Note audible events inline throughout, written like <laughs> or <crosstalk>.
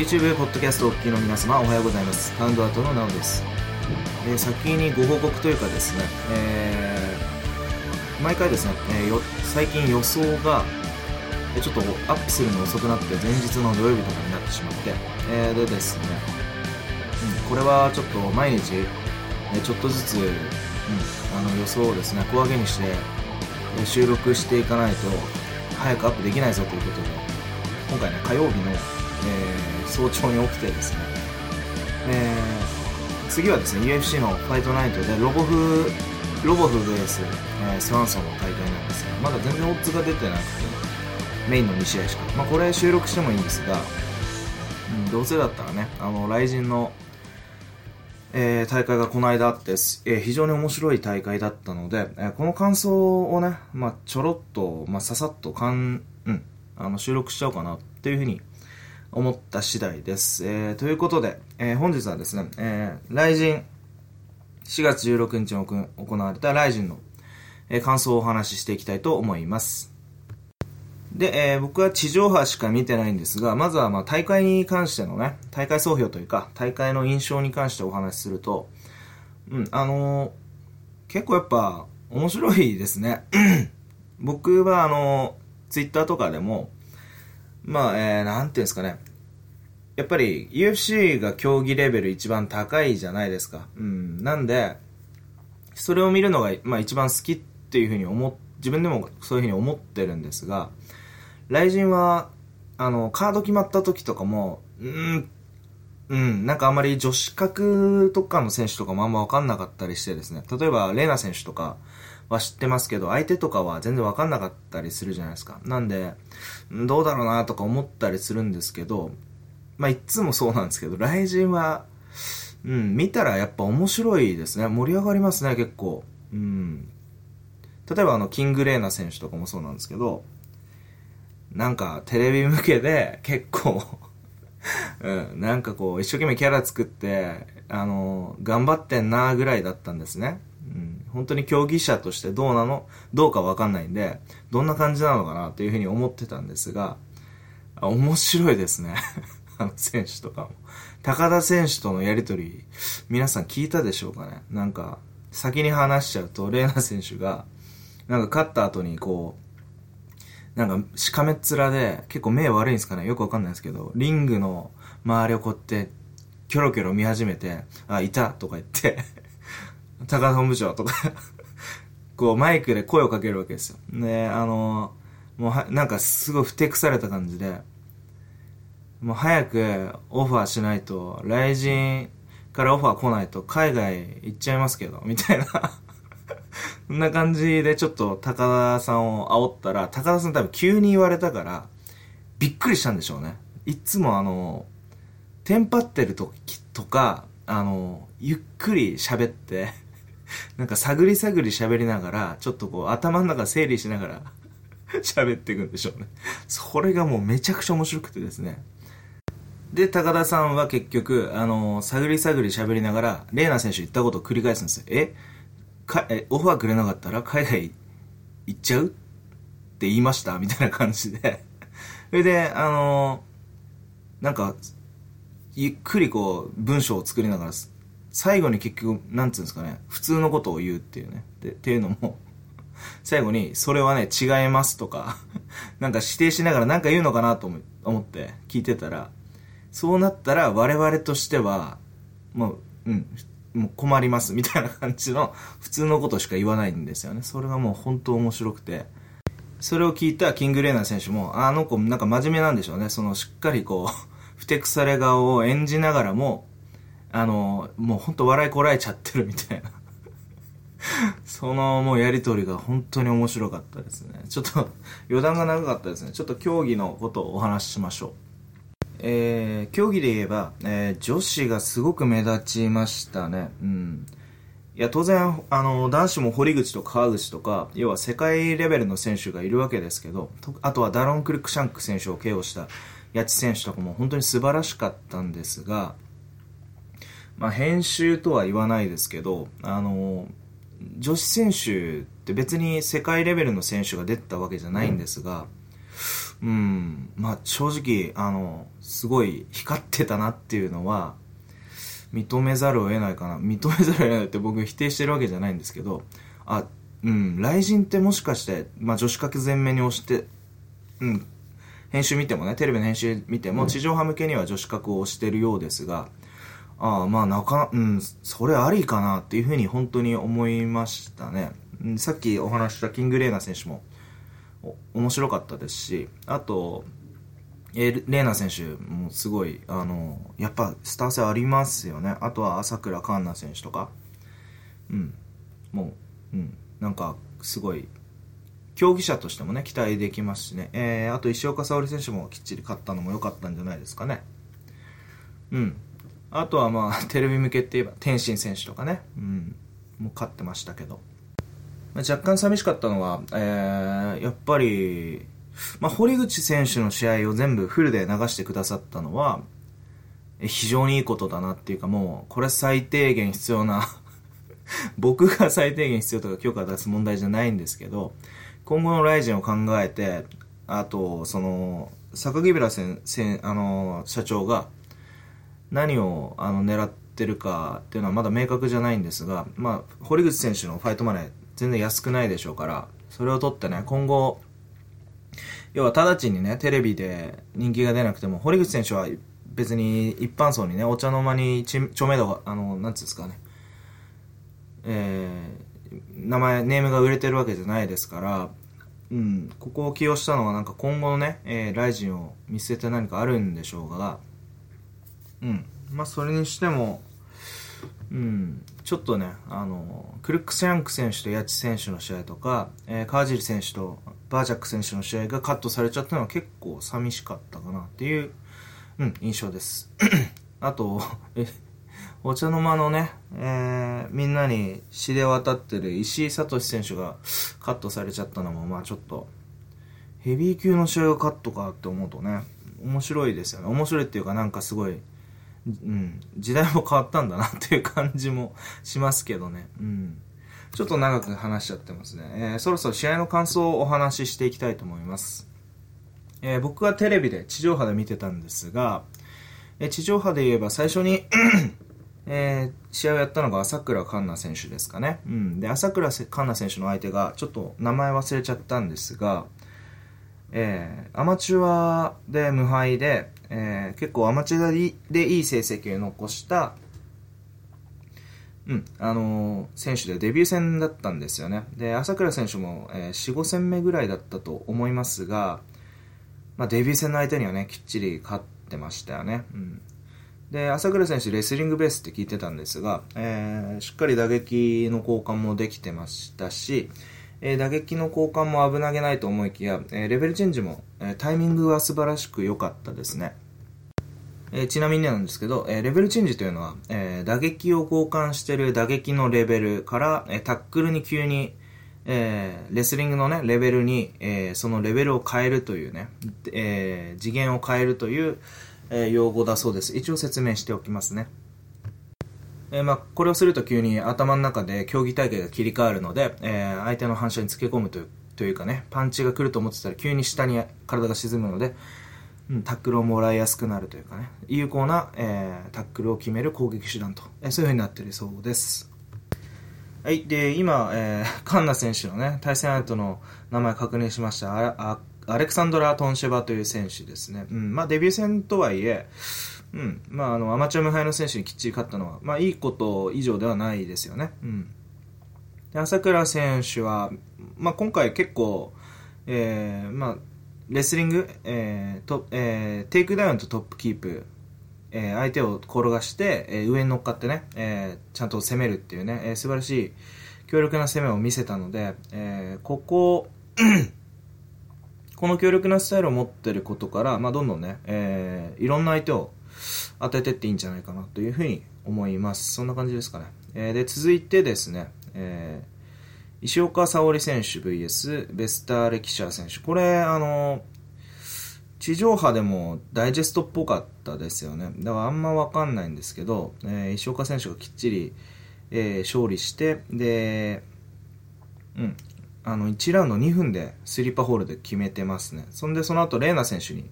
YouTube ポッドキャストお聞きの皆様おはようございます。カウントアウトのなおです。で先にご報告というかですね、えー毎回ですね、えーよ最近予想がえちょっとアップするの遅くなって前日の土曜日とかになってしまって、えーでですね、うん、これはちょっと毎日、えちょっとずつ、うん、あの予想をですね小上げにして、え収録していかないと早くアップできないぞということで今回ね火曜日の、えー早朝に起きてですね、えー次はですね UFC のファイトナイトでロボフロボフ VS、えースワンソンの大会なんですがまだ全然オッズが出てなくてメインの2試合しか。まあこれ収録してもいいんですが、うん、どうせだったらねあの雷神のえー大会がこの間あって、えー非常に面白い大会だったので、えーこの感想をね、まあ、ちょろっと、まあ、ささっとかん、うん、あの収録しちゃおうかなっていうふうに思った次第です。えーということで、えー本日はですね、えー、雷神、4月16日に行われた雷神の、えー感想をお話ししていきたいと思います。で、えー僕は地上波しか見てないんですが、まずはまあ大会に関してのね、大会総評というか、大会の印象に関してお話しすると、うん、あのー結構やっぱ面白いですね。<clears throat> 僕はあのー、ツイッターとかでも、まあ、えー、なんていうんですかね。やっぱり UFC が競技レベル一番高いじゃないですか。うん。なんで、それを見るのが、まあ一番好きっていうふうに思、自分でもそういうふうに思ってるんですが、雷神は、あの、カード決まった時とかも、うん、うん、なんかあんまり女子格とかの選手とかもあんま分かんなかったりしてですね。例えば、レーナ選手とかは知ってますけど、相手とかは全然分かんなかったりするじゃないですか。なんで、どうだろうなとか思ったりするんですけど、まあ、いっつもそうなんですけど、雷神は、うん、見たらやっぱ面白いですね。盛り上がりますね、結構。うん。例えばあの、キングレーナ選手とかもそうなんですけど、なんかテレビ向けで結構 <laughs> うん、なんかこう一生懸命キャラ作って、あの、頑張ってんなぐらいだったんですね。うん、本当に競技者としてどうなの？どうかわかんないんで、どんな感じなのかなというふうに思ってたんですが、面白いですね。<laughs> あの選手とかも。高田選手とのやりとり、皆さん聞いたでしょうかね？なんか、先に話しちゃうと、レーナ選手が、なんか勝った後にこう、なんか、しかめっ面で、結構目悪いんですかね？よくわかんないですけど、リングの周りをこうやって、キョロキョロ見始めて、あ、いたとか言って、高田本部長とか、<laughs> こうマイクで声をかけるわけですよ。で、あのもうは、なんかすごいふてくされた感じで、もう早くオファーしないと、雷神からオファー来ないと海外行っちゃいますけど、みたいな。<laughs> そんな感じでちょっと高田さんを煽ったら、高田さん多分急に言われたから、びっくりしたんでしょうね。いつもあの、テンパってる時とか、あの、ゆっくり喋って、なんか探り探り喋りながら、ちょっとこう頭の中整理しながら <laughs> 喋っていくんでしょうね。それがもうめちゃくちゃ面白くてですね。で、高田さんは結局、あの、探り探り喋りながら、レーナ選手言ったことを繰り返すんですよ。え？かえ、オファーくれなかったら海外行っちゃう？って言いました？みたいな感じで。<laughs> それで、あの、なんか、ゆっくりこう、文章を作りながら、最後に結局、なんつうんですかね、普通のことを言うっていうね。で、っていうのも、<laughs> 最後に、それはね、違いますとか、<laughs> なんか指定しながらなんか言うのかなと思思って聞いてたら、そうなったら我々としては、もう、うん、もう困りますみたいな感じの普通のことしか言わないんですよね。それがもう本当面白くて。それを聞いたキングレーナー選手も、あの子なんか真面目なんでしょうね。そのしっかりこう、ふてくされ顔を演じながらも、あの、もう本当笑いこらえちゃってるみたいな。<laughs> そのもうやりとりが本当に面白かったですね。ちょっと余談が長かったですね。ちょっと競技のことをお話ししましょう。えー、競技で言えば、えー女子がすごく目立ちましたね。うん。いや、当然、あの、男子も堀口と川口とか、要は世界レベルの選手がいるわけですけど、あとはダロン・クリックシャンク選手を KO した八千選手とかも本当に素晴らしかったんですが、まあ、編集とは言わないですけど、あの、女子選手って別に世界レベルの選手が出てたわけじゃないんですが、うん、まあ正直、あの、すごい光ってたなっていうのは、認めざるを得ないかな。認めざるを得ないって僕否定してるわけじゃないんですけど、あ、うん、雷神ってもしかして、まあ女子格全面に押して、うん、編集見てもね、テレビの編集見ても、地上波向けには女子格を押してるようですが、ああ、まあなか、うん、それありかなっていうふうに本当に思いましたね。さっきお話したキングレーナ選手も、お面白かったですし、あと、えレーナ選手もすごい、あの、やっぱスター性ありますよね。あとは朝倉環奈選手とか、うん、もう、うん、なんかすごい、競技者としてもね、期待できますしね。えー、あと石岡沙織選手もきっちり勝ったのも良かったんじゃないですかね。うん。あとはまあ、テレビ向けって言えば、天心選手とかね、うん、もう勝ってましたけど。まあ若干寂しかったのは、えー、やっぱり、まあ、堀口選手の試合を全部フルで流してくださったのは、非常にいいことだなっていうかもう、これ最低限必要な <laughs> 僕が最低限必要とか許可出す問題じゃないんですけど、今後のライジンを考えて、あと、その、榊原せんせんあの社長が何をあの狙ってるかっていうのはまだ明確じゃないんですが、まあ、堀口選手のファイトマネー全然安くないでしょうから、それを取ってね、今後、要は直ちにね、テレビで人気が出なくても、堀口選手は別に一般層にね、お茶の間に知知名度が、あの、なんつうんですかね、えー、名前、ネームが売れてるわけじゃないですから、うん、ここを起用したのはなんか今後のね、えー、ライジンを見据えて何かあるんでしょうが、うん、まあそれにしても、うん、ちょっとね、あの、クルックス・ヤンク選手とヤチ選手の試合とか、えー、川尻選手とバージャック選手の試合がカットされちゃったのは結構寂しかったかなっていう、うん、印象です。<clears throat> あと、えお茶の間のね、えーみんなに知れ渡ってる石井聡選手がカットされちゃったのも、まあちょっと、ヘビー級の試合がカットかって思うとね、面白いですよね。面白いっていうかなんかすごい、うん、時代も変わったんだなっていう感じもしますけどね。うん。ちょっと長く話しちゃってますね。えーそろそろ試合の感想をお話ししていきたいと思います。えー僕はテレビで地上波で見てたんですが、えー地上波で言えば最初にえー試合をやったのが朝倉環奈選手ですかね。うん。で、朝倉環奈選手の相手が、ちょっと名前忘れちゃったんですが、えーアマチュアで無敗で、えー結構アマチュアでいい成績を残した、うん、あのー選手でデビュー戦だったんですよね。で、朝倉選手も、えー4、5戦目ぐらいだったと思いますが、まあ、デビュー戦の相手にはね、きっちり勝ってましたよね。うん。で、朝倉選手、レスリングベースって聞いてたんですが、えーしっかり打撃の交換もできてましたし、えー打撃の交換も危なげないと思いきや、えーレベルチェンジも、えータイミングは素晴らしく良かったですね。えーちなみになんですけど、えーレベルチェンジというのは、えー打撃を交換してる打撃のレベルから、えタックルに急に、えレスリングのね、レベルに、えそのレベルを変えるというね、え次元を変えるという、え用語だそうです。一応説明しておきますね。えまあ、これをすると急に頭の中で競技体系が切り替わるので、え相手の反射につけ込むというというかね、パンチが来ると思ってたら急に下に体が沈むので、タックルをもらいやすくなるというかね、有効な、えータックルを決める攻撃手段と、えーそういう風になっているそうです。はい。で、今、えー、カンナ選手のね、対戦相手の名前確認しました。あアレクサンドラ・トンシェバという選手ですね。うん。まあ、デビュー戦とはいえ、うん。まあ、あの、アマチュア無敗の選手にきっちり勝ったのは、まあ、いいこと以上ではないですよね。うん。で、朝倉選手は、まあ、今回結構、えー、まあ、レスリング、えーとえーテイクダウンとトップキープ、えー相手を転がして、えー上に乗っかってね、えーちゃんと攻めるっていうね、えー素晴らしい強力な攻めを見せたので、えーここ、<clears throat> この強力なスタイルを持ってることから、まあ、どんどんね、えーいろんな相手を当ててっていいんじゃないかなというふうに思います。そんな感じですかね。えーで、続いてですね、えー石岡沙織選手 VS ベスター・レキシャー選手。これ、あの、地上波でもダイジェストっぽかったですよね。だからあんまわかんないんですけど、えー石岡選手がきっちり、えー勝利して、で、うん、あの、1ラウンド2分でスリーパーホールで決めてますね。そんで、その後、レーナ選手に、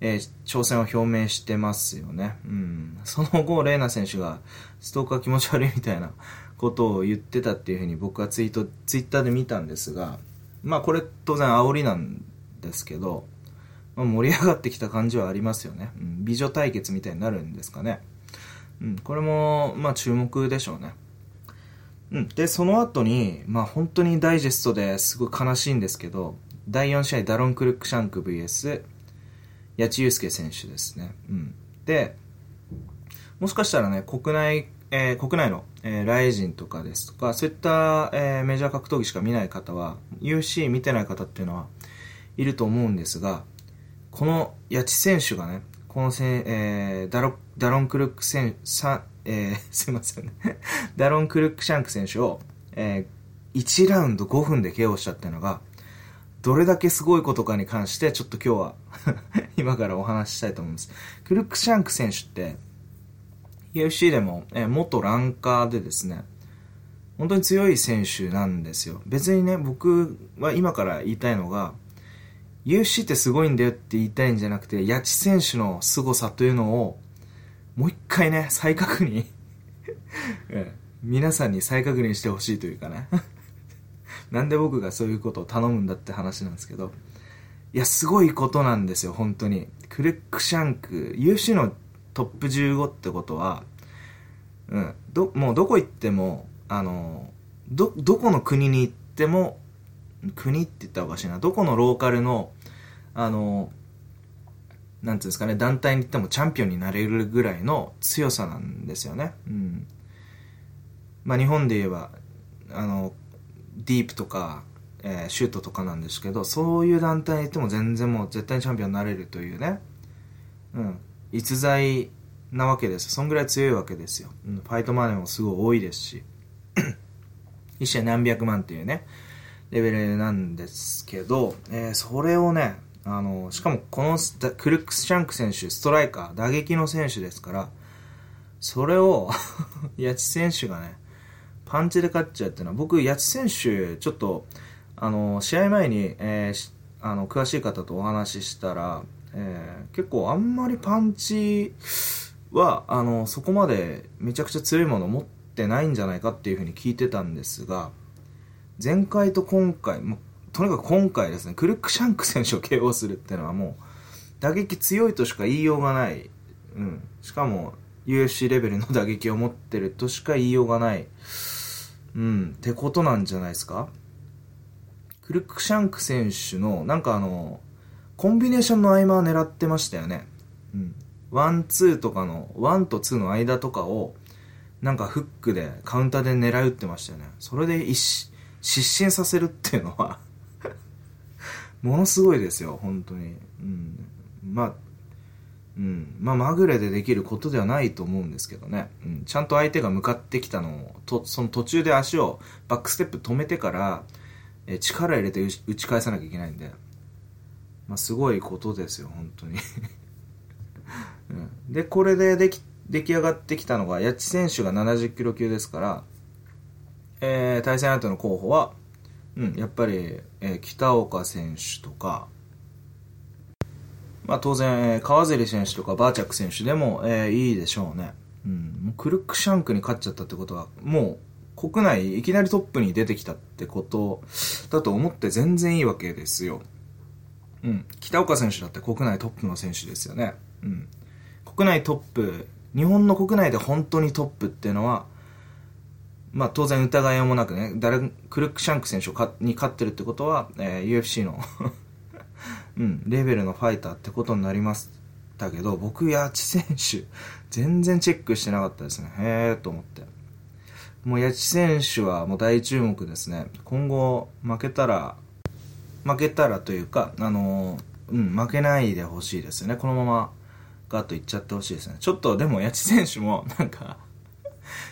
えー、挑戦を表明してますよね。うん。その後、レーナ選手が、ストーカー気持ち悪いみたいなことを言ってたっていうふうに僕はツイート、ツイッターで見たんですが、まあこれ当然煽りなんですけど、まあ、盛り上がってきた感じはありますよね。うん、美女対決みたいになるんですかね。うん、これも、まあ注目でしょうね。うん。で、その後に、まあ本当にダイジェストですごい悲しいんですけど、第4試合ダロン・クルックシャンク VS 八千祐介選手ですね。うん。で、もしかしたらね、国内、えー、国内の、えー、ライジンとかですとか、そういった、えー、メジャー格闘技しか見ない方は、UC 見てない方っていうのはいると思うんですが、この八千選手がね、このせ、えー、ダロダロン・クルック選さ、えー、<laughs> すいませんね <laughs> ダロン・クルックシャンク選手を、えー、1ラウンド5分で KO したってのが、どれだけすごいことかに関して、ちょっと今日は <laughs> 今からお話ししたいと思います。クルックシャンク選手って、UFC でも、え、元ランカーでですね、本当に強い選手なんですよ。別にね、僕は今から言いたいのが、UFC ってすごいんだよって言いたいんじゃなくて、八千選手の凄さというのを、もう一回ね、再確認 <laughs> え皆さんに再確認してほしいというかね <laughs> なんで僕がそういうことを頼むんだって話なんですけど、いや、すごいことなんですよ、本当に。クルックシャンク、UFC のトップ15ってことは、うん、ど、もうどこ行っても、あの、ど、どこの国に行っても、国って言ったらおかしいな、どこのローカルの、あの、なんていうんですかね、団体に行ってもチャンピオンになれるぐらいの強さなんですよね。うん。まあ日本で言えば、あの、ディープとか、えー、シュートとかなんですけど、そういう団体に行っても全然もう絶対にチャンピオンになれるというね、うん、逸材なわけです。そんぐらい強いわけですよ。ファイトマネーもすごい多いですし、<clears throat> 一試合何百万っていうね、レベルなんですけど、えー、それをね、あの、しかもこのクルックス・シャンク選手、ストライカー、打撃の選手ですから、それを <laughs> 八千選手がね、パンチで勝っちゃうっていうのは、僕、八千選手、ちょっと、あの、試合前に、えー、あの、詳しい方とお話ししたら、えー、結構あんまりパンチは、あの、そこまでめちゃくちゃ強いものを持ってないんじゃないかっていうふうに聞いてたんですが、前回と今回、もとにかく今回ですね、クルックシャンク選手を KO するっていうのはもう、打撃強いとしか言いようがない。うん。しかも、UFC レベルの打撃を持ってるとしか言いようがない。うん。ってことなんじゃないですか？クルックシャンク選手の、なんかあの、コンビネーションの合間は狙ってましたよね。うん。ワン、ツーとかの、ワンとツーの間とかを、なんかフックで、カウンターで狙うってましたよね。それで一、失神させるっていうのは <laughs> ものすごいですよ、本当に。うん。まあ、うん。まあ、まぐれでできることではないと思うんですけどね。うん。ちゃんと相手が向かってきたのを、と、その途中で足をバックステップ止めてから、え力入れて打ち返さなきゃいけないんで。まあ、すごいことですよ、本当に <laughs> うん。で、これででき、出来上がってきたのが、八千選手が70キロ級ですから、えー、対戦相手の候補は、うん、やっぱり、えー、北岡選手とか、まあ当然、えー、川尻選手とかバーチャック選手でも、えー、いいでしょうね。うん、もうクルックシャンクに勝っちゃったってことは、もう国内いきなりトップに出てきたってことだと思って全然いいわけですよ。うん。北岡選手だって国内トップの選手ですよね。うん。国内トップ、日本の国内で本当にトップっていうのは、まあ当然疑いもなくね、誰、クルックシャンク選手に勝ってるってことは、えー、UFC の <laughs> うん、レベルのファイターってことになりましたけど、僕、八千選手、全然チェックしてなかったですね。へーと思って。もう八千選手はもう大注目ですね。今後、負けたら、負けたらというか、あのー、うん、負けないでほしいですよね。このまま、ガッといっちゃってほしいですね。ちょっと、でも、八千選手も、なんか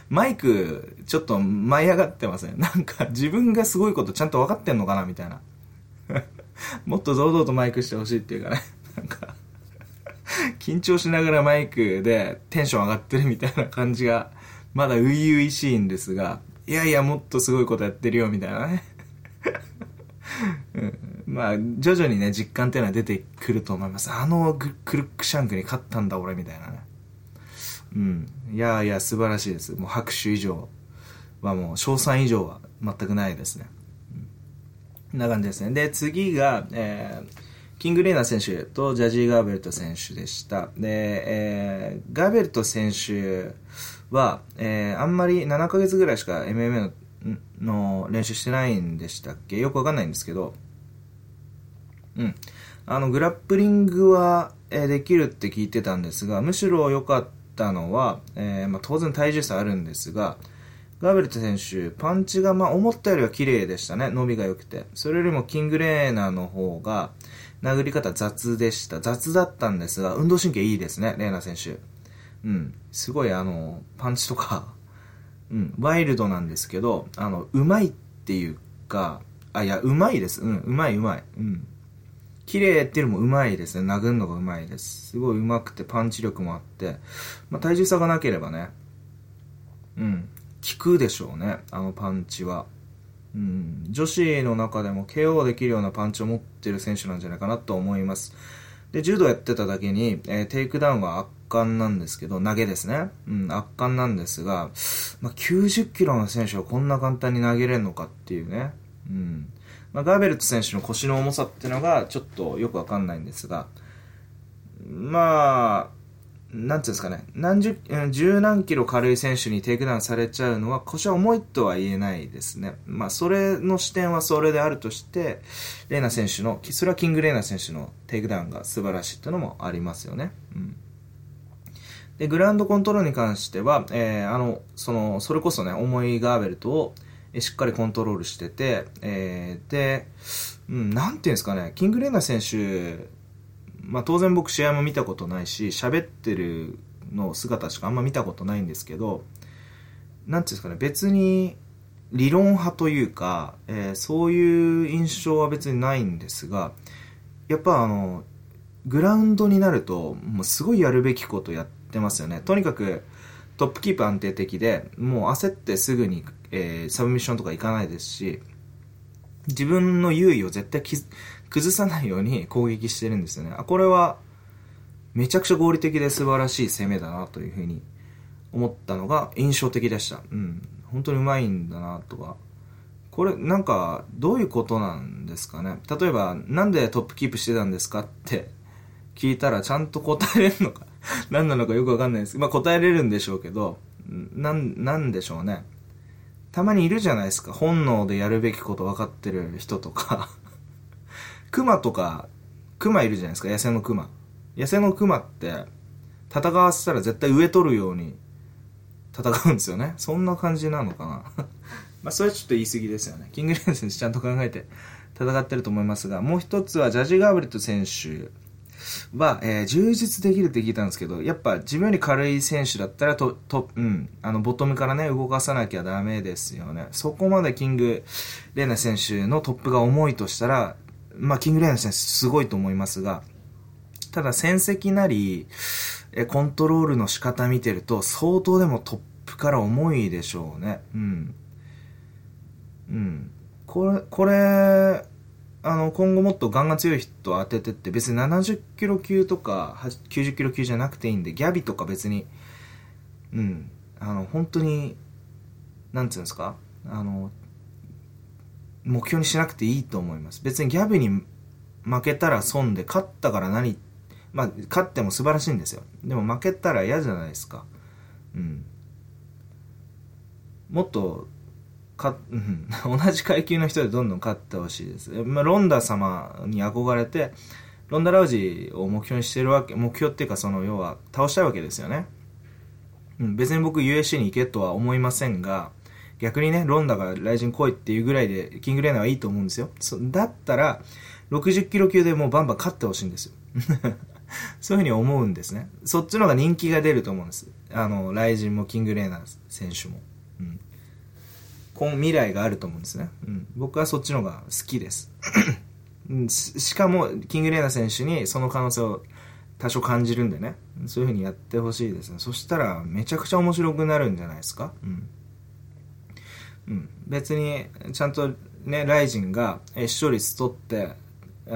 マイク、ちょっと舞い上がってません、なんか自分がすごいことちゃんと分かってんのかなみたいな。<laughs> もっと堂々とマイクしてほしいっていうかね。なんか緊張しながらマイクでテンション上がってるみたいな感じが、まだ初々しいんですが、いやいや、もっとすごいことやってるよ、みたいなね。うん、まあ、徐々にね、実感っていうのは出てくると思います。あのクルックシャンクに勝ったんだ俺みたいなね。うん。いやいや、素晴らしいです。もう拍手以上はもう、賞賛以上は全くないですね。うん、な感じですね。で、次が、えー、キング・レーナー選手とジャジー・ガーベルト選手でした。で、えー、ガーベルト選手は、えー、あんまり7ヶ月ぐらいしか MMA のの練習してないんでしたっけ？よくわかんないんですけど、うん。あの、グラップリングは、え、できるって聞いてたんですが、むしろ良かったのは、えー、まあ、当然体重差あるんですが、ガーベルト選手、パンチがまあ思ったよりは綺麗でしたね。伸びが良くて。それよりもキングレーナーの方が、殴り方雑でした。雑だったんですが、運動神経いいですね、レーナー選手。うん。すごいあの、パンチとか、うん、ワイルドなんですけど、あの、うまいっていうか、あ、いや、うまいです。うん、うまいうまい。うん。綺麗っていうのもうまいですね。殴るのがうまいです。すごいうまくてパンチ力もあって、まあ、体重差がなければね、うん、効くでしょうね、あのパンチは。うん、女子の中でも KO できるようなパンチを持ってる選手なんじゃないかなと思います。で、柔道やってただけに、えー、テイクダウンは圧巻なんですけど、投げですね。うん、圧巻なんですが、まあ、90キロの選手はこんな簡単に投げれるのかっていうね。うん。まあ、ガーベルト選手の腰の重さっていうのがちょっとよくわかんないんですが、まあ、なんていうんですかね、何十、十何キロ軽い選手にテイクダウンされちゃうのは腰は重いとは言えないですね。まあ、それの視点はそれであるとして、レーナ選手の、それはキングレーナ選手のテイクダウンが素晴らしいっていうのもありますよね。うん。で、グランドコントロールに関しては、えー、あの、その、それこそね、重いガーベルトを、しっかりコントロールしてて、えー、で、うん、なんていうんですかね、キングレーナー選手まあ、当然僕試合も見たことないし喋ってるの姿しかあんま見たことないんですけどなんていうんですかね別に理論派というか、えー、そういう印象は別にないんですがやっぱあのグラウンドになるともうすごいやるべきことやってますよねとにかくトップキープ安定的でもう焦ってすぐに、えー、サブミッションとか行かないですし自分の優位を絶対崩さないように攻撃してるんですよね。あ、これは、めちゃくちゃ合理的で素晴らしい攻めだなというふうに思ったのが印象的でした。うん。本当にうまいんだなとか。これ、なんか、どういうことなんですかね。例えば、なんでトップキープしてたんですかって聞いたらちゃんと答えれるのか <laughs> 何なのかよくわかんないです。まあ答えれるんでしょうけど、なん、なんでしょうね。たまにいるじゃないですか。本能でやるべきこと分かってる人とか <laughs> 熊とか、熊いるじゃないですか、野生の熊。野生の熊って、戦わせたら絶対上取るように戦うんですよね。そんな感じなのかな。<laughs> まあ、それはちょっと言い過ぎですよね。キングレーン選手ちゃんと考えて戦ってると思いますが、もう一つはジャジ・ガーブレット選手は、えー、充実できるって聞いたんですけど、やっぱ自分より軽い選手だったらと、と、うん、あの、ボトムからね、動かさなきゃダメですよね。そこまでキング・レーナ選手のトップが重いとしたら、まあ、キングレーナー選手すごいと思いますが、ただ戦績なり、えコントロールの仕方見てると、相当でもトップから重いでしょうね。うん。うん。これ、これ、あの、今後もっとガンガン強い人当ててって、別に70キロ級とか90キロ級じゃなくていいんで、ギャビとか別に、うん、あの、本当に、なんつうんですか？あの、目標にしなくていいと思います。別にギャブに負けたら損で、勝ったから何、まあ、勝っても素晴らしいんですよ。でも負けたら嫌じゃないですか。うん。もっと、か、うん、<laughs> 同じ階級の人でどんどん勝ってほしいです。まあ、ロンダ様に憧れて、ロンダ・ラウジを目標にしてるわけ、目標っていうかその要は倒したいわけですよね。うん、別に僕 USC に行けとは思いませんが、逆にね、ロンダが雷神来いっていうぐらいで、キングレーナーはいいと思うんですよ。そだったら、60キロ級でもうバンバン勝ってほしいんですよ。<laughs> そういうふうに思うんですね。そっちの方が人気が出ると思うんです。あの、雷神もキングレーナー選手も。うん。今未来があると思うんですね。うん。僕はそっちの方が好きです。<laughs> しかも、キングレーナー選手にその可能性を多少感じるんでね。そういうふうにやってほしいですね。そしたら、めちゃくちゃ面白くなるんじゃないですか。うん。うん、別にちゃんとねライジンがえ視聴率取って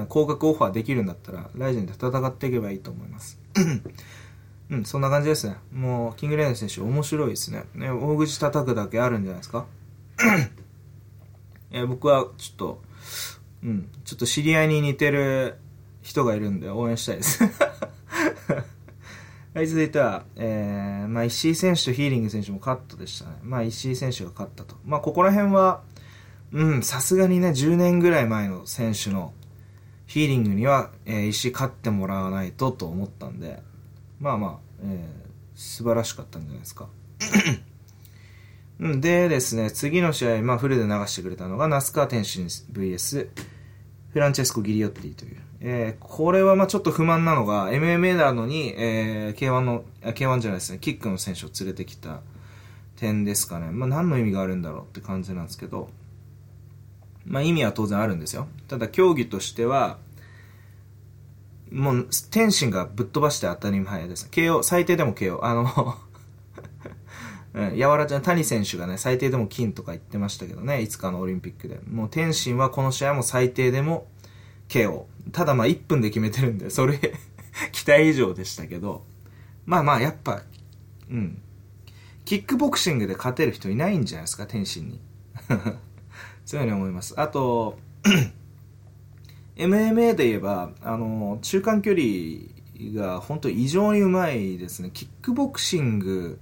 高額オファーできるんだったらライジンで戦っていけばいいと思います <laughs> うんそんな感じですねもうキングレイナ選手面白いですねね大口叩くだけあるんじゃないですかえ僕はちょっとうんちょっと知り合いに似てる人がいるんで応援したいですはい、<laughs> 続いては、えー、まあ、石井選手とヒーリング選手もカットでしたね。まあ、石井選手が勝ったと。まあ、ここら辺は、うん、さすがにね、10年ぐらい前の選手のヒーリングには、えー、石井勝ってもらわないとと思ったんで、まあまあ、えー、素晴らしかったんじゃないですか。うん、でですね、次の試合、まあ、フルで流してくれたのが、那須川天心 VS、フランチェスコ・ギリオッティという。えー、これはまあちょっと不満なのが、MMA なのに、えー、K1 の、K1 じゃないですね、キックの選手を連れてきた点ですかね。まあ何の意味があるんだろうって感じなんですけど、まあ意味は当然あるんですよ。ただ競技としては、もう、天心がぶっ飛ばして当たり前です。KO、最低でも KO。あのうん、やわらちゃん、谷選手がね、最低でも金とか言ってましたけどね、いつかのオリンピックで。もう天心はこの試合も最低でも KO。ただまあ1分で決めてるんで、それ <laughs> 期待以上でしたけど、まあまあやっぱ、うん。キックボクシングで勝てる人いないんじゃないですか、天心に。<laughs> そういうふうに思います。あと、<clears throat> MMA で言えば、あの、中間距離が本当異常にうまいですね。キックボクシング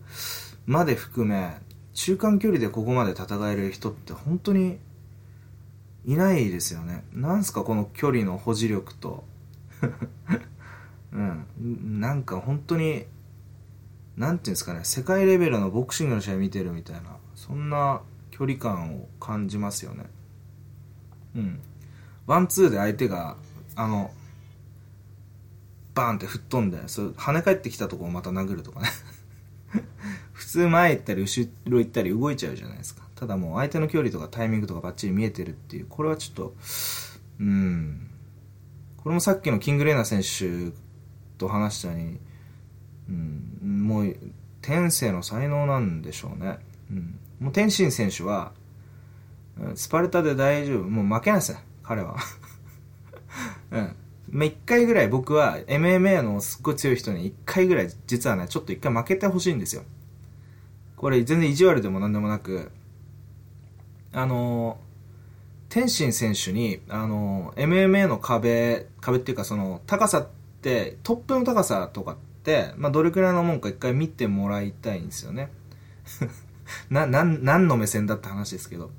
まで含め、中間距離でここまで戦える人って本当にいないですよね。なんすかこの距離の保持力と。<laughs> うん。なんか本当に、なんていうんですかね、世界レベルのボクシングの試合見てるみたいな、そんな距離感を感じますよね。うん。ワンツーで相手が、あの、バーンって吹っ飛んで、そ跳ね返ってきたとこをまた殴るとかね。普通前行ったり後ろ行ったり動いちゃうじゃないですか。ただもう相手の距離とかタイミングとかバッチリ見えてるっていう、これはちょっと、うん。これもさっきのキングレーナー選手と話したように、うん、もう、天性の才能なんでしょうね。うん。もう天心選手は、スパルタで大丈夫。もう負けないですよ、彼は。<laughs> うん。まあ、一回ぐらい僕は MMA のすっごい強い人に一回ぐらい実はね、ちょっと一回負けてほしいんですよ。これ全然意地悪でも何でもなく、あの天心選手に、あの MMA の壁、壁っていうかその高さって、トップの高さとかって、まあ、どれくらいのもんか一回見てもらいたいんですよね。<laughs> な、なん、何の目線だって話ですけど。っ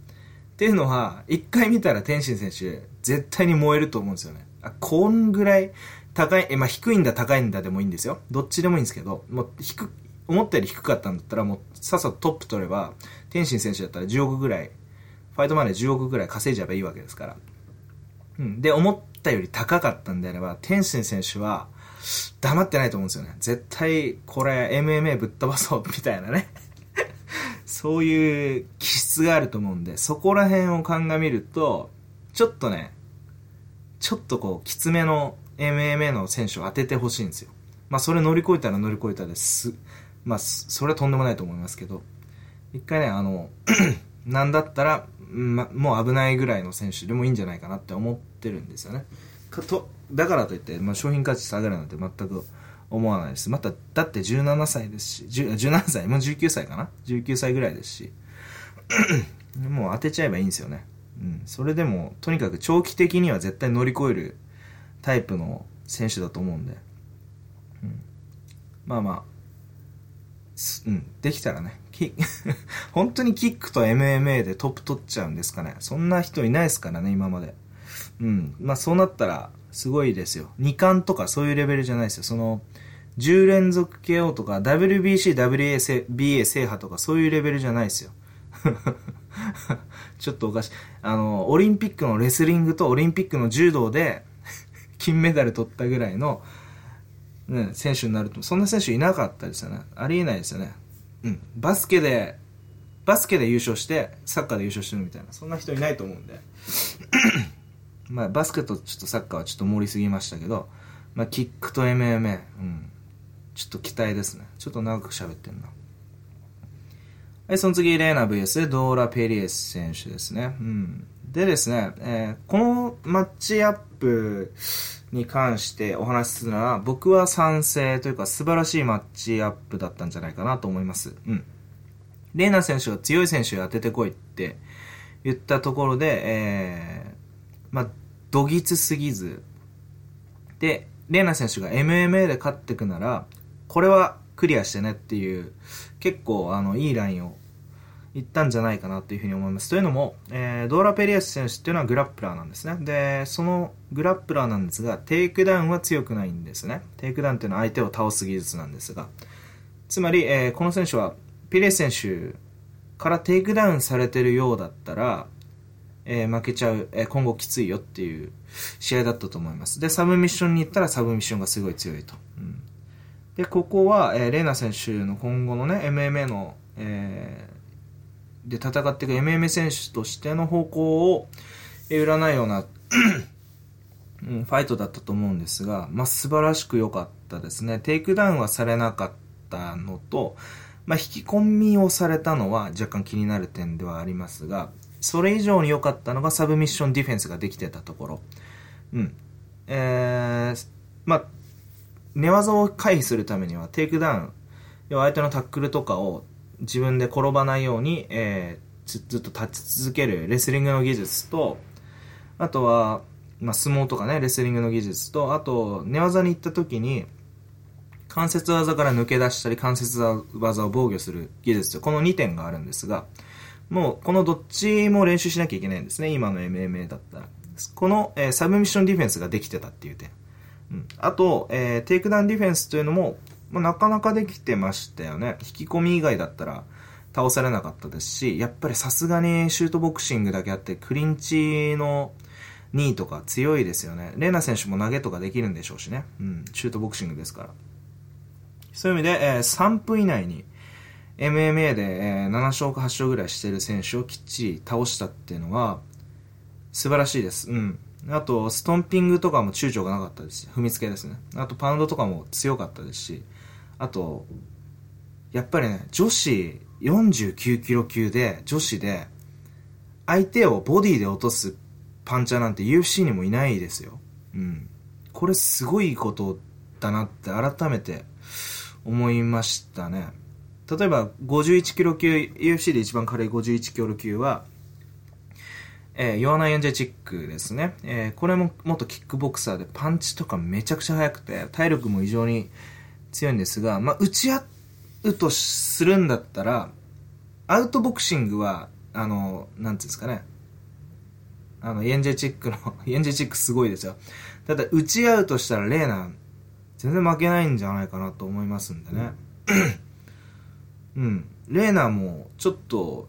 ていうのは、一回見たら天心選手、絶対に燃えると思うんですよね。あ、こんぐらい高い、え、まあ、低いんだ高いんだでもいいんですよ。どっちでもいいんですけど、もう低、思ったより低かったんだったらもうさっさとトップ取れば、天心選手だったら10億ぐらいファイトマネー10億ぐらい稼いじゃえばいいわけですから。うん。で、思ったより高かったんであれば、天心選手は、黙ってないと思うんですよね。絶対、これ、MMA ぶっ飛ばそう、みたいなね。<laughs> そういう気質があると思うんで、そこら辺を鑑みると、ちょっとね、ちょっとこう、きつめの MMA の選手を当ててほしいんですよ。まあ、それ乗り越えたら乗り越えたです。まあ、それはとんでもないと思いますけど、一回ね、あの、<clears throat> なんだったら、ま、もう危ないぐらいの選手でもいいんじゃないかなって思ってるんですよね。かとだからといって、まあ、商品価値下がるなんて全く思わないです。また、だって17歳ですし、17歳、もう19歳かな ?19 歳ぐらいですし、<clears throat> もう当てちゃえばいいんですよね。うん。それでも、とにかく長期的には絶対乗り越えるタイプの選手だと思うんで、うん。まあまあ、うん、できたらね、<laughs> 本当にキックと MMA でトップ取っちゃうんですかね。そんな人いないですからね、今まで。うん。まあそうなったら、すごいですよ。2冠とかそういうレベルじゃないですよ。その、10連続 KO とか WBC、WBA 制覇とかそういうレベルじゃないですよ。<laughs> ちょっとおかしい。あの、オリンピックのレスリングとオリンピックの柔道で <laughs> 金メダル取ったぐらいの、ね、選手になると、そんな選手いなかったですよね。ありえないですよね。うん、バスケで、バスケで優勝して、サッカーで優勝してるみたいな、そんな人いないと思うんで。<coughs> まあ、バスケとちょっとサッカーはちょっと盛りすぎましたけど、まあ、キックと MMA、うん、ちょっと期待ですね。ちょっと長く喋ってんな。はい、その次、レーナ VS ドーラ・ペリエス選手ですね。うん。でですね、えー、このマッチアップに関してお話しするなら、僕は賛成というか素晴らしいマッチアップだったんじゃないかなと思います。うん。レーナ選手が強い選手を当ててこいって言ったところで、えー、まあ、どぎつすぎず、で、レーナ選手が MMA で勝ってくなら、これはクリアしてねっていう、結構あの、いいラインを言ったんじゃないかなというふうに思います。というのも、えー、ドーラ・ペリアス選手っていうのはグラップラーなんですね。で、そのグラップラーなんですが、テイクダウンは強くないんですね。テイクダウンっていうのは相手を倒す技術なんですが。つまり、えー、この選手は、ペリアス選手からテイクダウンされてるようだったら、えー、負けちゃう、えー、今後きついよっていう試合だったと思います。で、サブミッションに行ったらサブミッションがすごい強いと。うん、で、ここは、えー、レーナ選手の今後のね、MMA の、えー、で戦っていく MMA 選手としての方向を、占うような、<clears throat> ファイトだったと思うんですが、まあ、素晴らしく良かったですね。テイクダウンはされなかったのと、まあ、引き込みをされたのは若干気になる点ではありますが、それ以上に良かったのがサブミッションディフェンスができてたところ。うん。えー、まあ、寝技を回避するためにはテイクダウン、要は相手のタックルとかを自分で転ばないように、えー、ずっと立ち続けるレスリングの技術と、あとは、まあ、相撲とかね、レスリングの技術と、あと、寝技に行った時に、関節技から抜け出したり、関節技を防御する技術この2点があるんですが、もうこのどっちも練習しなきゃいけないんですね、今の MMA だったら。この、えー、サブミッションディフェンスができてたっていう点。うん、あと、えー、テイクダウンディフェンスというのも、まあ、なかなかできてましたよね。引き込み以外だったら倒されなかったですし、やっぱりさすがにシュートボクシングだけあって、クリンチの2位とか強いですよね。レーナ選手も投げとかできるんでしょうしね。うん、シュートボクシングですから。そういう意味で、えー、3分以内に MMA で、えー、7勝か8勝ぐらいしてる選手をきっちり倒したっていうのは、素晴らしいです。うん。あと、ストンピングとかも躊躇がなかったですし、踏みつけですね。あと、パウンドとかも強かったですし、あと、やっぱりね、女子49キロ級で、女子で、相手をボディで落とすパンチャーなんて UFC にもいないですよ。うん。これすごいことだなって改めて思いましたね。例えば51キロ級 UFC で一番軽い51キロ級は、えー、ヨアナ・エンジェチックですね、えー、これも元キックボクサーでパンチとかめちゃくちゃ速くて体力も異常に強いんですが、まあ、打ち合うとするんだったらアウトボクシングはあのなんていうんですかね。あのエンジェチックの <laughs> エンジェチックすごいですよ。ただ打ち合うとしたらレーナ全然負けないんじゃないかなと思いますんでね。うん。レーナーも、ちょっと、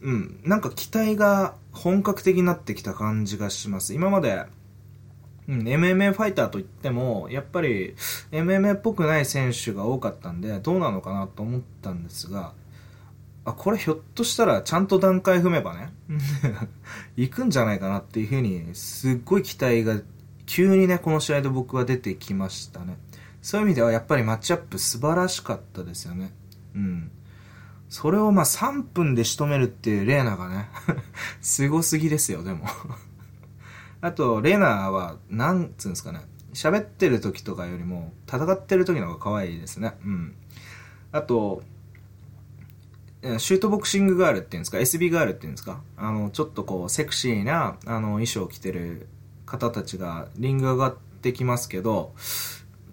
うん、なんか期待が本格的になってきた感じがします。今まで、うん、MMA ファイターといっても、やっぱり MMA っぽくない選手が多かったんで、どうなのかなと思ったんですが、あ、これひょっとしたらちゃんと段階踏めばね、<laughs> 行くんじゃないかなっていうふうに、すっごい期待が、急にね、この試合で僕は出てきましたね。そういう意味ではやっぱりマッチアップ素晴らしかったですよね。うん。それをまあ3分で仕留めるっていうレーナがね <laughs> すごすぎですよ、でもあと、レーナは、なんつうんですかね、喋ってる時とかよりも、戦ってる時の方が可愛いですね。うん。あと、シュートボクシングガールっていうんですか、SB ガールっていうんですか、あの、ちょっとこう、セクシーな、あの、衣装を着てる方たちが、リング上がってきますけど、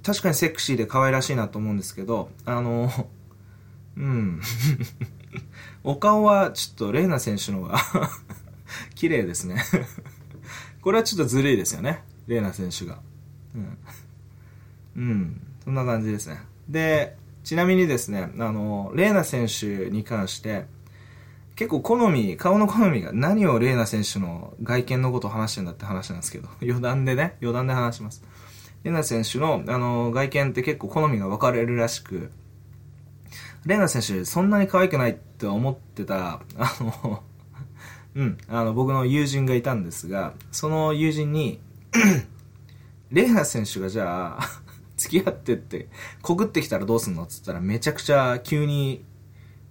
確かにセクシーで可愛らしいなと思うんですけど、あの、うん。<laughs> お顔はちょっとレイナ選手の方が <laughs> 綺麗ですねこれはちょっとずるいですよね。レイナ選手が。うん。うん。そんな感じですね。で、ちなみにですね、あの、レイナ選手に関して、結構好み、顔の好みが何をレイナ選手の外見のことを話してんだって話なんですけど、<laughs> 余談でね、余談で話します。レーナ選手の、あの、外見って結構好みが分かれるらしく、レーナ選手、そんなに可愛くないって思ってた、あの、うん、あの、僕の友人がいたんですが、その友人に <clears throat> レーナ選手がじゃあ <laughs> 付き合ってって、告ってきたらどうすんのって言ったら、めちゃくちゃ急に、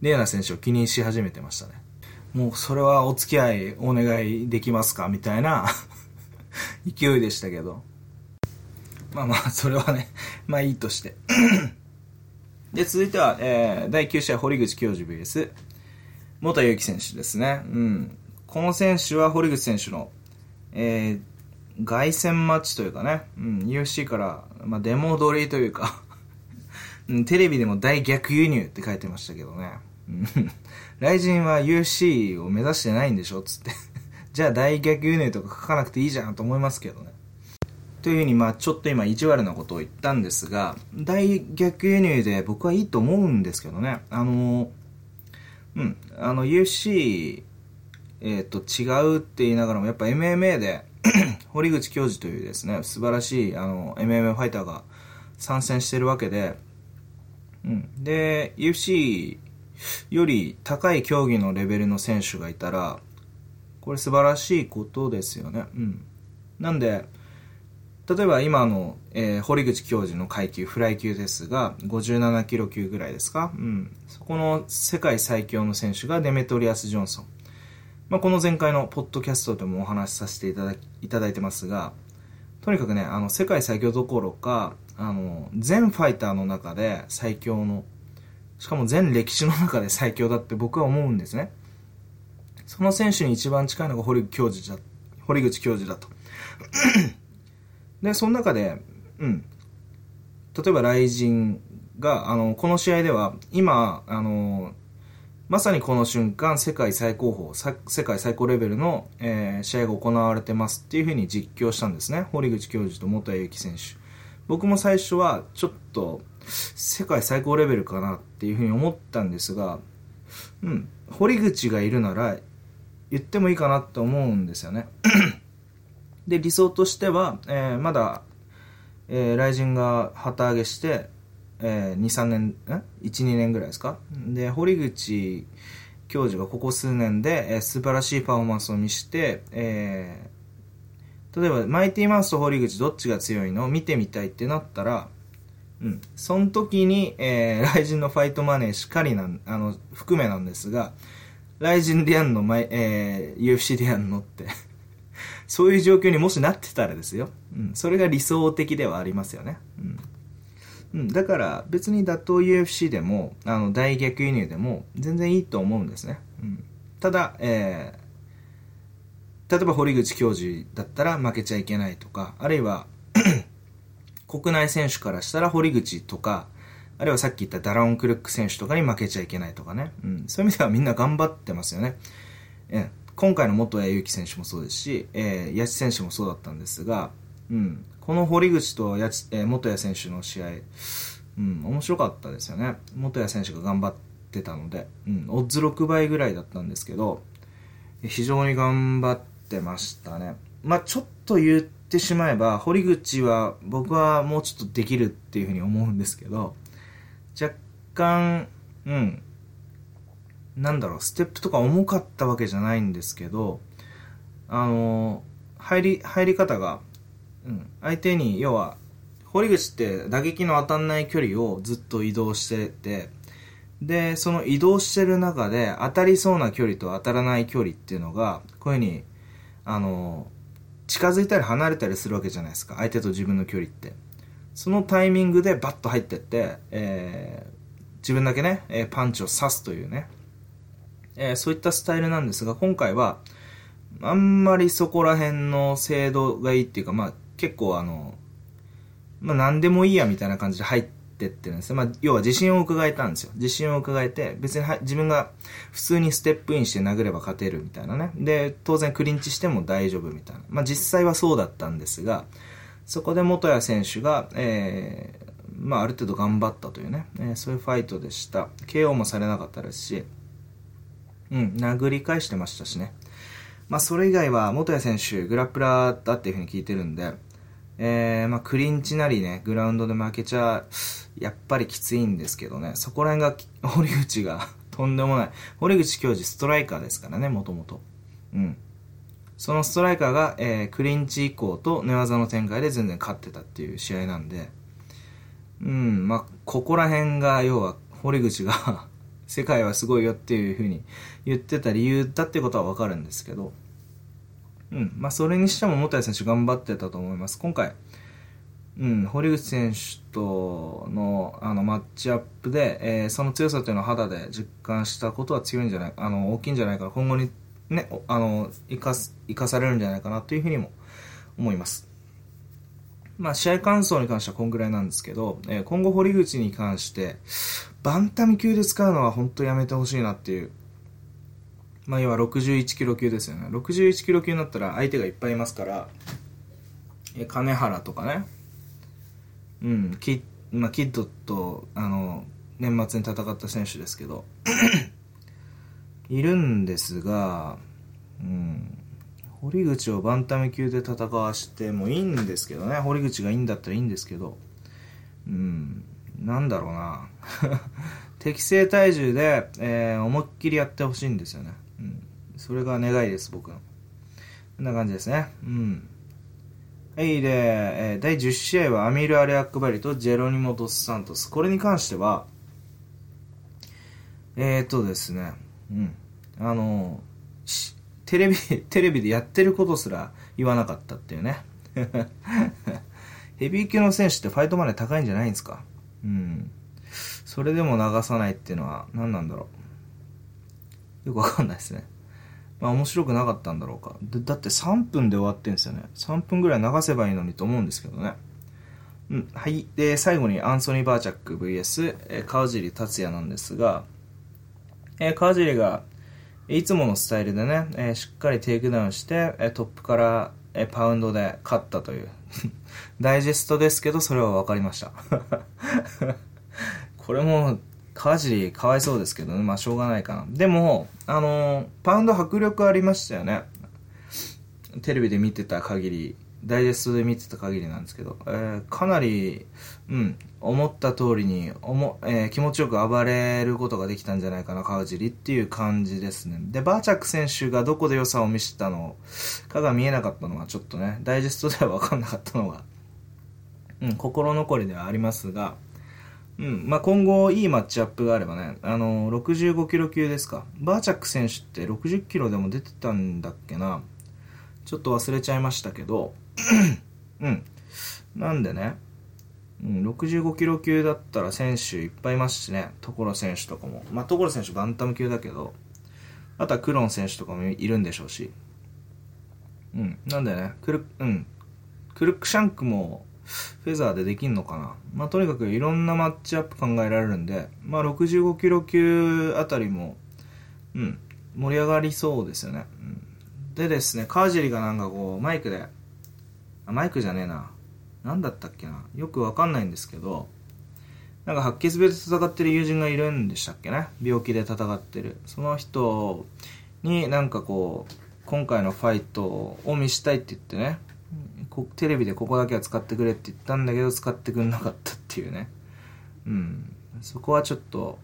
レーナ選手を気にし始めてましたね。もうそれはお付き合いお願いできますかみたいな <laughs> 勢いでしたけど。まあまあ、それはね、まあいいとして。<clears throat> で、続いては、えー、第9試合、堀口教授 VS、元祐希選手ですね。うん。この選手は堀口選手の、えー、凱旋マッチというかね、うん、UFC から、まあ、デモ撮りというか <laughs> うん、テレビでも大逆輸入って書いてましたけどね。<laughs> 雷神は UFC を目指してないんでしょつって <laughs> じゃあ大逆輸入とか書かなくていいじゃんと思いますけどね。というふうに、まあちょっと今意地悪なことを言ったんですが、大逆輸入で僕はいいと思うんですけどね。あの、うん、あの UFC、えっ、と違うって言いながらもやっぱ MMA で <clears throat> 堀口教授というですね、素晴らしいあの MMA ファイターが参戦してるわけで、うん、で、UFC より高い競技のレベルの選手がいたら、これ素晴らしいことですよね。うん。なんで、例えば今の、えー、堀口教授の階級、フライ級ですが、57キロ級ぐらいですか？うん。そこの世界最強の選手がデメトリアス・ジョンソン。まあ、この前回のポッドキャストでもお話しさせていただいただいてますが、とにかくね、あの、世界最強どころか、あの、全ファイターの中で最強のしかも全歴史の中で最強だって僕は思うんですね。その選手に一番近いのが堀口教授だ堀口教授だと。で、その中で、うん。例えば、雷神が、あの、この試合では、今、あの、まさにこの瞬間、世界最高峰、世界最高レベルの、えー、試合が行われてますっていうふうに実況したんですね。堀口教授と元谷幸選手。僕も最初は、ちょっと、世界最高レベルかなっていうふうに思ったんですが、うん、堀口がいるなら言ってもいいかなと思うんですよね。で、理想としては、えー、まだ、えー、雷神が旗揚げして、えー、2、3年、?1、2年ぐらいですか？で、堀口教授がここ数年で、えー、素晴らしいパフォーマンスを見して、えー、例えば、マイティーマウスと堀口どっちが強いの？見てみたいってなったら、うん。その時に、えー、ライジンのファイトマネーしかりなん、あの、含めなんですが、ライジンでやんの、えー、UFC でやんのって <laughs> そういう状況にもしなってたらですよ。うん。それが理想的ではありますよね。うん。うん、だから別に打倒 UFC でも、あの、大逆輸入でも全然いいと思うんですね。うん。ただ、えー、例えば堀口教授だったら負けちゃいけないとか、あるいは <clears throat> 国内選手からしたら堀口とか、あるいはさっき言ったダラオン・クルック選手とかに負けちゃいけないとかね。うん。そういう意味ではみんな頑張ってますよね。え今回の元谷祐希選手もそうですし、えー、八千選手もそうだったんですが、うん。この堀口と八千、え、元谷選手の試合、うん、面白かったですよね。元谷選手が頑張ってたので、うん、オッズ6倍ぐらいだったんですけど、非常に頑張ってましたね。まあちょっと言ってしまえば、堀口は僕はもうちょっとできるっていうふうに思うんですけど、若干、うん、なんだろう、ステップとか重かったわけじゃないんですけど、あの、入り、入り方が、うん、相手に、要は、堀口って打撃の当たんない距離をずっと移動してて、で、その移動してる中で当たりそうな距離と当たらない距離っていうのが、こういうふうに、あの、近づいたり離れたりするわけじゃないですか相手と自分の距離って。そのタイミングでバッと入ってって、えー、自分だけね、えパンチを刺すというね、えー、そういったスタイルなんですが今回はあんまりそこら辺の精度がいいっていうかまあ結構あのまあ何でもいいやみたいな感じで入ってってるんですよ。まあ、要は自信を伺えたんですよ。自信を伺えて、別には自分が普通にステップインして殴れば勝てるみたいなね。で、当然クリンチしても大丈夫みたいな。まあ、実際はそうだったんですが、そこで元谷選手が、えー、まあ、ある程度頑張ったというね、えー、そういうファイトでした。KO もされなかったですし、うん、殴り返してましたしね。まあ、それ以外は元谷選手、グラップラーだっていうふうに聞いてるんで、えー、まあ、クリンチなりね、グラウンドで負けちゃ、やっぱりきついんですけどね、そこら辺が、<laughs> 堀口がとんでもない。堀口教授ストライカーですからね、もともと。うん。そのストライカーが、えー、クリンチ以降と寝技の展開で全然勝ってたっていう試合なんで、うん、まあ、ここら辺が、要は、堀口が <laughs> 世界はすごいよっていうふうに言ってた理由だってことはわかるんですけど、うん。まあ、それにしても、元谷選手頑張ってたと思います。今回、うん、堀口選手とのあのマッチアップで、えー、その強さというのを肌で実感したことは強いんじゃないあの大きいんじゃないかな今後にねあの生かす生かされるんじゃないかなというふうにも思いますまあ試合感想に関してはこんぐらいなんですけど、えー、今後堀口に関してバンタム級で使うのは本当やめてほしいなっていうまあ要は61キロ級ですよね。61キロ級になったら相手がいっぱいいますからえ金原とかね。うん、キ,、まあ、キッドとあの年末に戦った選手ですけど。いるんですが、うん、堀口をバンタム級で戦わしてもいいんですけどね。堀口がいいんだったらいいんですけど、うん、なんだろうな。<laughs> 適正体重で、えー、思いっきりやってほしいんですよね、それが願いです僕のこんな感じですねうんはい、で、えー、第10試合はアミール・アレアックバリとジェロニモ・ドス・サントス。これに関しては、えー、とですね、うん。あの、テレビ、<laughs> テレビでやってることすら言わなかったっていうね。<laughs> ヘビー級の選手ってファイトマネー高いんじゃないんですか？うん。それでも流さないっていうのは何なんだろう？よくわかんないですね。まあ面白くなかったんだろうか。だって3分で終わってんですよね。3分ぐらい流せばいいのにと思うんですけどね。うん、はい。で、最後にアンソニー・バーチャック VS、えー、川尻達也なんですが、えー、川尻が、いつものスタイルでね、えー、しっかりテイクダウンして、えー、トップから、えー、パウンドで勝ったという。<laughs> ダイジェストですけど、それは分かりました。<laughs> これも川尻かわいそうですけどね。まあしょうがないかな。でも、あのー、パウンド迫力ありましたよね。テレビで見てた限り、ダイジェストで見てた限りなんですけど、えー、かなり、うん、思った通りに、おもえー、気持ちよく暴れることができたんじゃないかな、川尻っていう感じですね。で、バーチャック選手がどこで良さを見せたのかが見えなかったのはちょっとね、ダイジェストでは分かんなかったのが、うん、心残りではありますが、うんまあ、今後いいマッチアップがあればね、あのー、65キロ級ですか。バーチャック選手って60キロでも出てたんだっけな。ちょっと忘れちゃいましたけど、うん。なんでね、うん、65キロ級だったら選手いっぱいいますしね、所選手とかも。まあ、所選手バンタム級だけど、あとはクロン選手とかもいるんでしょうし。うん。なんでね、クル、うん。クルックシャンクもフェザーでできんのかな？まあ、とにかくいろんなマッチアップ考えられるんで、まあ、65キロ級あたりも、うん、盛り上がりそうですよね。うん、でですね、川尻がなんかこう、マイクで、あ、マイクじゃねえな。なんだったっけな？よくわかんないんですけど、なんか白血病で戦ってる友人がいるんでしたっけね？病気で戦ってる。その人になんかこう、今回のファイトを見したいって言ってね、テレビでここだけは使ってくれって言ったんだけど使ってくんなかったっていうね。うん。そこはちょっと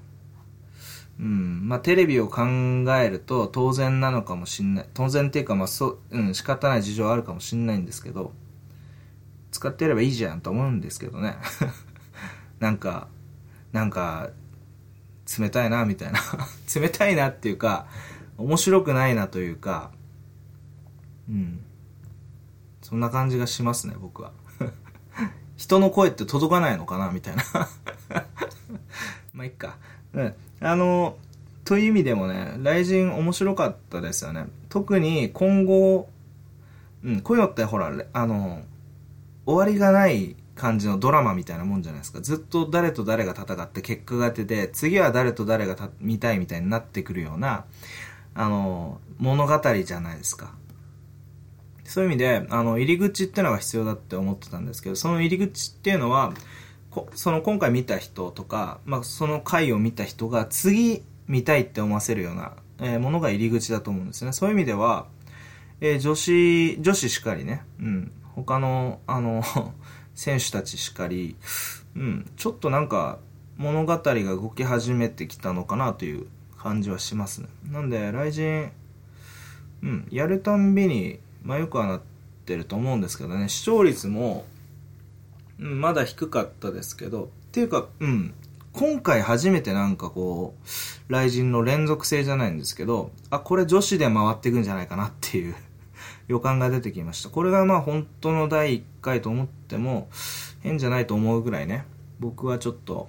うん。まあテレビを考えると当然なのかもしんない。当然っていうかまあそう、うん、仕方ない事情あるかもしんないんですけど使ってやればいいじゃんと思うんですけどね。<laughs> なんかなんか冷たいなみたいな。<laughs> 冷たいなっていうか面白くないなというか。うん。そんな感じがしますね、僕は。<laughs> 人の声って届かないのかなみたいな <laughs> まあ、いっか。うん。あの、という意味でもね、雷神面白かったですよね。特に今後、うん、こういうのってほら、あの、終わりがない感じのドラマみたいなもんじゃないですか。ずっと誰と誰が戦って結果が出て、次は誰と誰が見たいみたいになってくるような、あの、物語じゃないですか。そういう意味で、あの、入り口っていうのが必要だって思ってたんですけど、その入り口っていうのは、その今回見た人とか、まあ、その回を見た人が次見たいって思わせるような、えー、ものが入り口だと思うんですね。そういう意味では、えー、女子、女子しかりね、うん、他の、あの、<laughs> 選手たちしかり、うん、ちょっとなんか物語が動き始めてきたのかなという感じはしますね。なんで、雷神、うん、やるたんびにまあよくはなってると思うんですけどね、視聴率も、うん、まだ低かったですけど、っていうか、うん、今回初めてなんかこう、雷神の連続性じゃないんですけど、あ、これ女子で回っていくんじゃないかなっていう <laughs> 予感が出てきました。これがまあ本当の第1回と思っても変じゃないと思うぐらいね、僕はちょっと、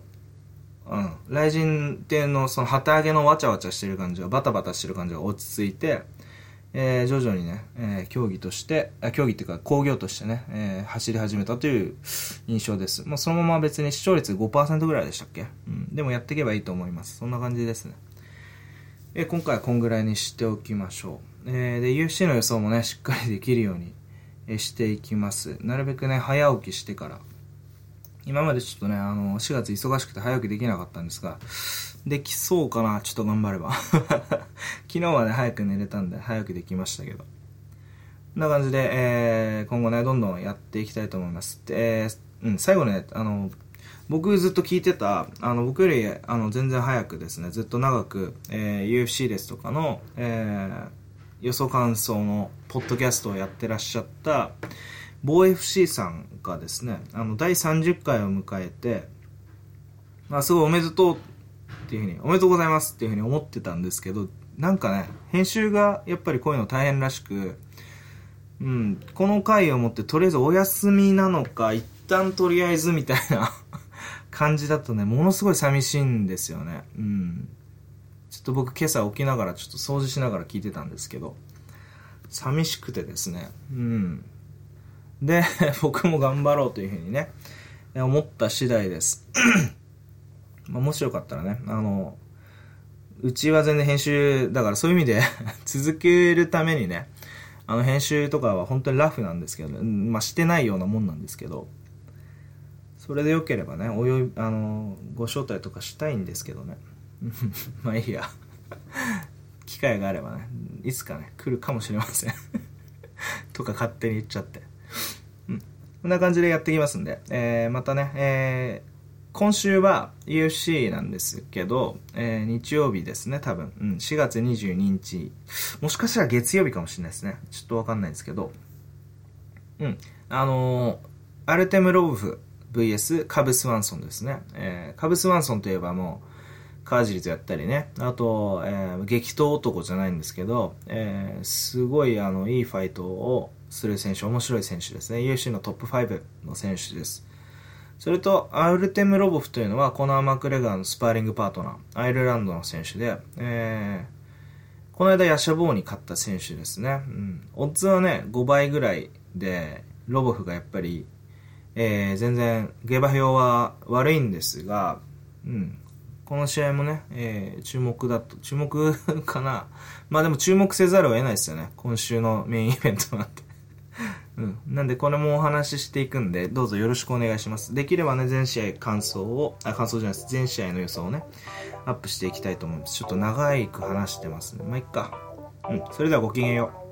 うん、雷神っていうのその旗揚げのわちゃわちゃしてる感じが、バタバタしてる感じが落ち着いて、えー、徐々にね、えー、競技として、あ競技っていうか工業としてね、えー、走り始めたという印象です。まあ、そのまま別に視聴率5%ぐらいでしたっけ？うん。でもやっていけばいいと思います。そんな感じですね。えー、今回はこんぐらいにしておきましょう。えー、で、UFC の予想もね、しっかりできるように、えしていきます。なるべくね、早起きしてから、今までちょっとね、あの、4月忙しくて早起きできなかったんですが、できそうかなちょっと頑張れば。<laughs> 昨日はね、早く寝れたんで、早起きできましたけど。こんな感じで、えー、今後ね、どんどんやっていきたいと思います。で、えー、うん、最後ね、あの、僕ずっと聞いてた、あの、僕より、あの、全然早くですね、ずっと長く、えー、UFC ですとかの、えー、予想感想のポッドキャストをやってらっしゃった、防 FC さんがですね、あの、第30回を迎えて、まあ、すごいおめでとうっていうふうに、おめでとうございますっていうふうに思ってたんですけど、なんかね、編集がやっぱりこういうの大変らしく、うん、この回をもってとりあえずお休みなのか、一旦とりあえずみたいな <laughs> 感じだとね、ものすごい寂しいんですよね。うん。ちょっと僕今朝起きながらちょっと掃除しながら聞いてたんですけど、寂しくてですね、うん。で、<laughs> 僕も頑張ろうというふうにね、思った次第です。まあ、もしよかったらね、あの、うちは全然編集、だからそういう意味で <laughs> 続けるためにね、あの編集とかは本当にラフなんですけど、ね、まあしてないようなもんなんですけど、それでよければね、およあの、ご招待とかしたいんですけどね。<laughs> まあいいや。<laughs> 機会があればね、いつかね、来るかもしれませんとか勝手に言っちゃって。うん。こんな感じでやっていきますんで、えー、またね、えー、今週は UFC なんですけど、えー、日曜日ですね、多分。うん、4月22日。もしかしたら月曜日かもしれないですね。ちょっとわかんないですけど。うん。あのー、アルテム・ロブフ VS カブス・ワンソンですね。えー、カブス・ワンソンといえばもう、カージリズやったりね。あと、えー、激闘男じゃないんですけど、えー、すごいあの、いいファイトをする選手、面白い選手ですね。UFC のトップ5の選手です。それと、アルテム・ロボフというのは、コナー・マクレガーのスパーリングパートナー、アイルランドの選手で、えー、この間ヤシャボーに勝った選手ですね。うん。オッズはね、5倍ぐらいで、ロボフがやっぱり、えー、全然、下馬評は悪いんですが、うん。この試合もね、えー、注目だと、注目かな。まあでも注目せざるを得ないですよね。今週のメインイベントなんて。うん。なんでこれもお話ししていくんで、どうぞよろしくお願いします。できればね、全試合感想を、あ、感想じゃないです。全試合の予想をね、アップしていきたいと思います。ちょっと長く話してますね。まあ、いっか。うん。それではごきげんよう。